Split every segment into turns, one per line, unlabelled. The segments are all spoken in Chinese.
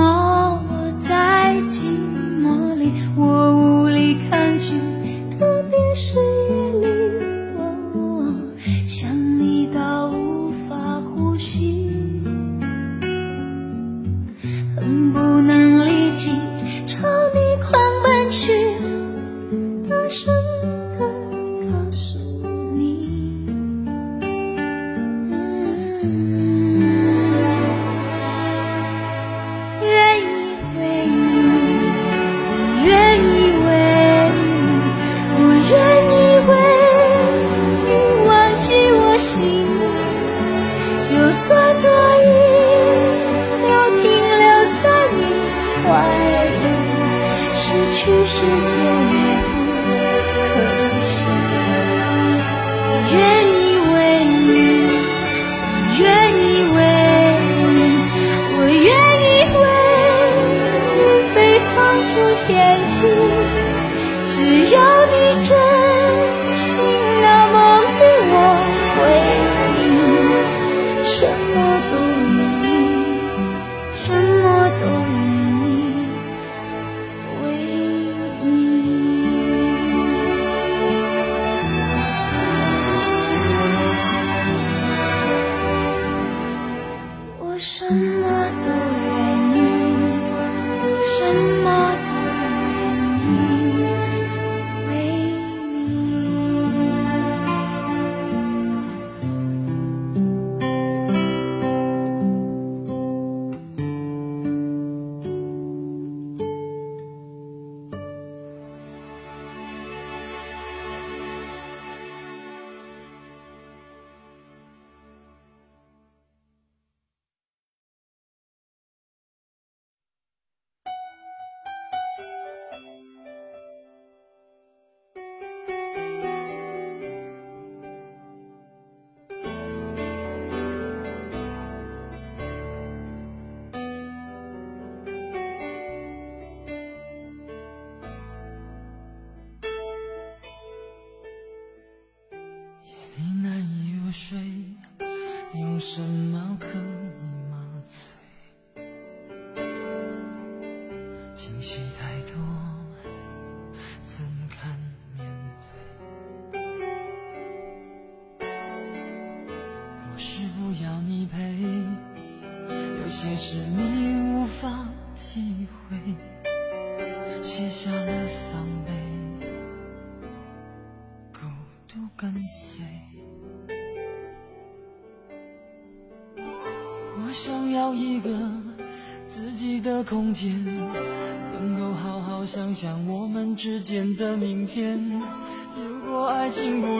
默我在寂寞里，我无力抗拒，特别是。
生。是你无法体会，卸下了防备。孤独跟随。我想要一个自己的空间，能够好好想想我们之间的明天。如果爱情不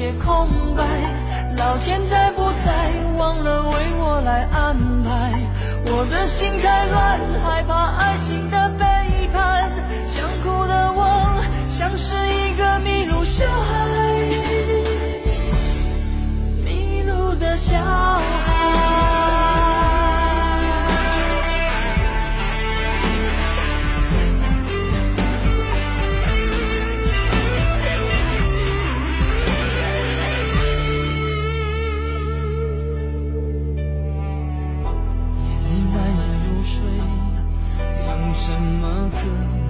些空白。老天在不在，忘了为我来安排。我的心太乱，害怕爱情的背叛。想哭的我，像是一个迷路小孩，什么可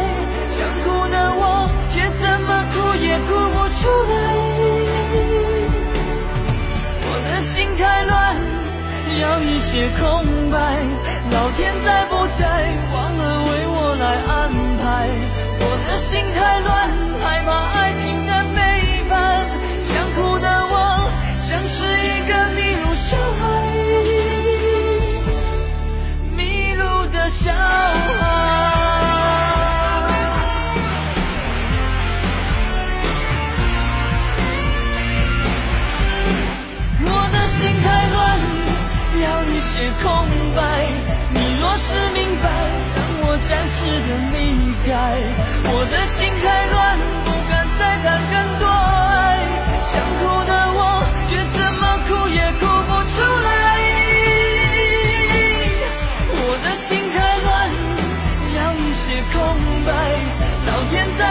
哭，也哭不出来。我的心太乱，要一些空白。老天在不在，忘了为我来安排。我的心太乱，害怕爱情空白，你若是明白，让我暂时的离开。我的心太乱，不敢再谈更多爱。想哭的我，却怎么哭也哭不出来。我的心太乱，要一些空白。老天在不在，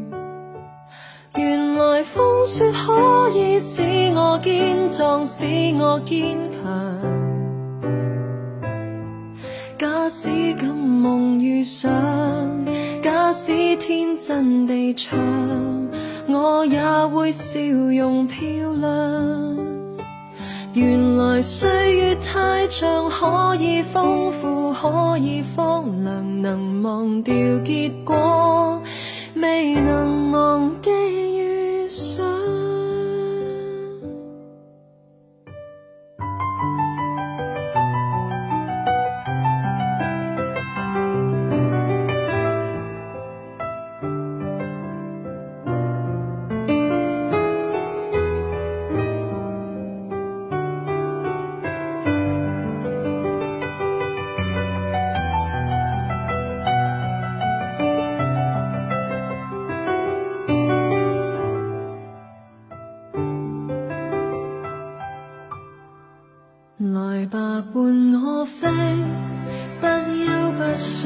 原来风雪可以使我坚壮，使我坚强。假使敢梦遇上，假使天真地唱，我也会笑容漂亮。原来岁月太长，可以丰富，可以荒凉，能忘掉结果，未能忘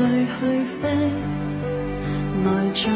去去飞，来尽。